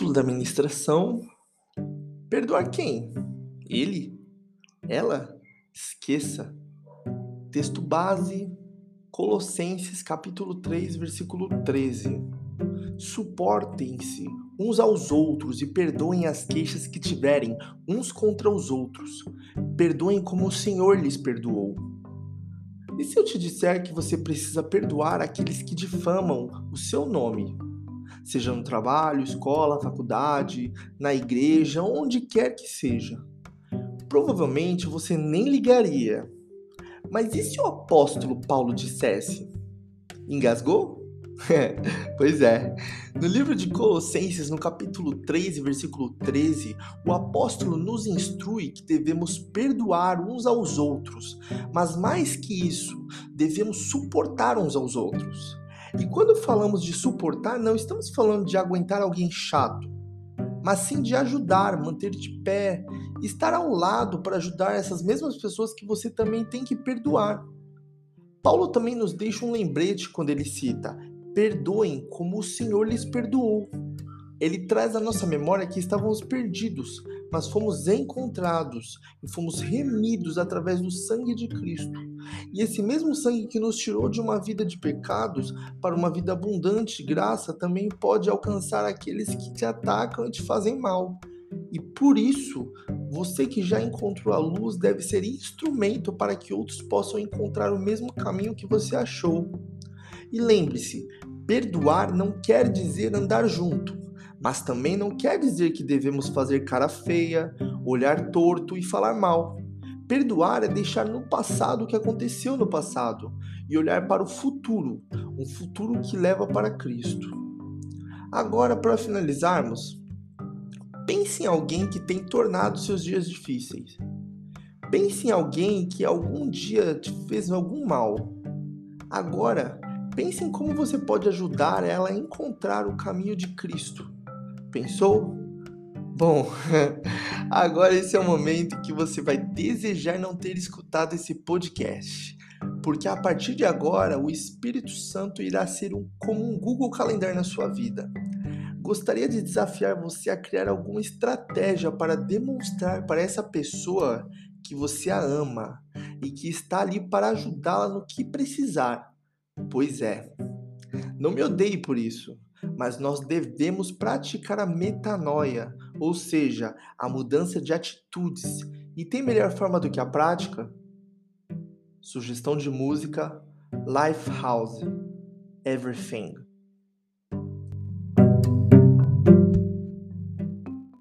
Título da ministração: Perdoar quem? Ele? Ela? Esqueça. Texto base: Colossenses capítulo 3, versículo 13. Suportem-se uns aos outros e perdoem as queixas que tiverem uns contra os outros. Perdoem como o Senhor lhes perdoou. E se eu te disser que você precisa perdoar aqueles que difamam o seu nome? Seja no trabalho, escola, faculdade, na igreja, onde quer que seja. Provavelmente você nem ligaria. Mas e se o apóstolo Paulo dissesse? Engasgou? pois é. No livro de Colossenses, no capítulo 3, versículo 13, o apóstolo nos instrui que devemos perdoar uns aos outros, mas mais que isso, devemos suportar uns aos outros. E quando falamos de suportar, não estamos falando de aguentar alguém chato, mas sim de ajudar, manter de pé, estar ao lado para ajudar essas mesmas pessoas que você também tem que perdoar. Paulo também nos deixa um lembrete quando ele cita: perdoem como o Senhor lhes perdoou. Ele traz à nossa memória que estávamos perdidos, mas fomos encontrados e fomos remidos através do sangue de Cristo. E esse mesmo sangue que nos tirou de uma vida de pecados para uma vida abundante graça também pode alcançar aqueles que te atacam e te fazem mal. E por isso, você que já encontrou a luz deve ser instrumento para que outros possam encontrar o mesmo caminho que você achou. E lembre-se, perdoar não quer dizer andar junto, mas também não quer dizer que devemos fazer cara feia, olhar torto e falar mal. Perdoar é deixar no passado o que aconteceu no passado e olhar para o futuro, um futuro que leva para Cristo. Agora, para finalizarmos, pense em alguém que tem tornado seus dias difíceis. Pense em alguém que algum dia te fez algum mal. Agora, Pense em como você pode ajudar ela a encontrar o caminho de Cristo. Pensou? Bom, agora esse é o momento que você vai desejar não ter escutado esse podcast, porque a partir de agora o Espírito Santo irá ser um, como um Google Calendar na sua vida. Gostaria de desafiar você a criar alguma estratégia para demonstrar para essa pessoa que você a ama e que está ali para ajudá-la no que precisar Pois é. Não me odeie por isso, mas nós devemos praticar a metanoia, ou seja, a mudança de atitudes. E tem melhor forma do que a prática? Sugestão de música Lifehouse Everything.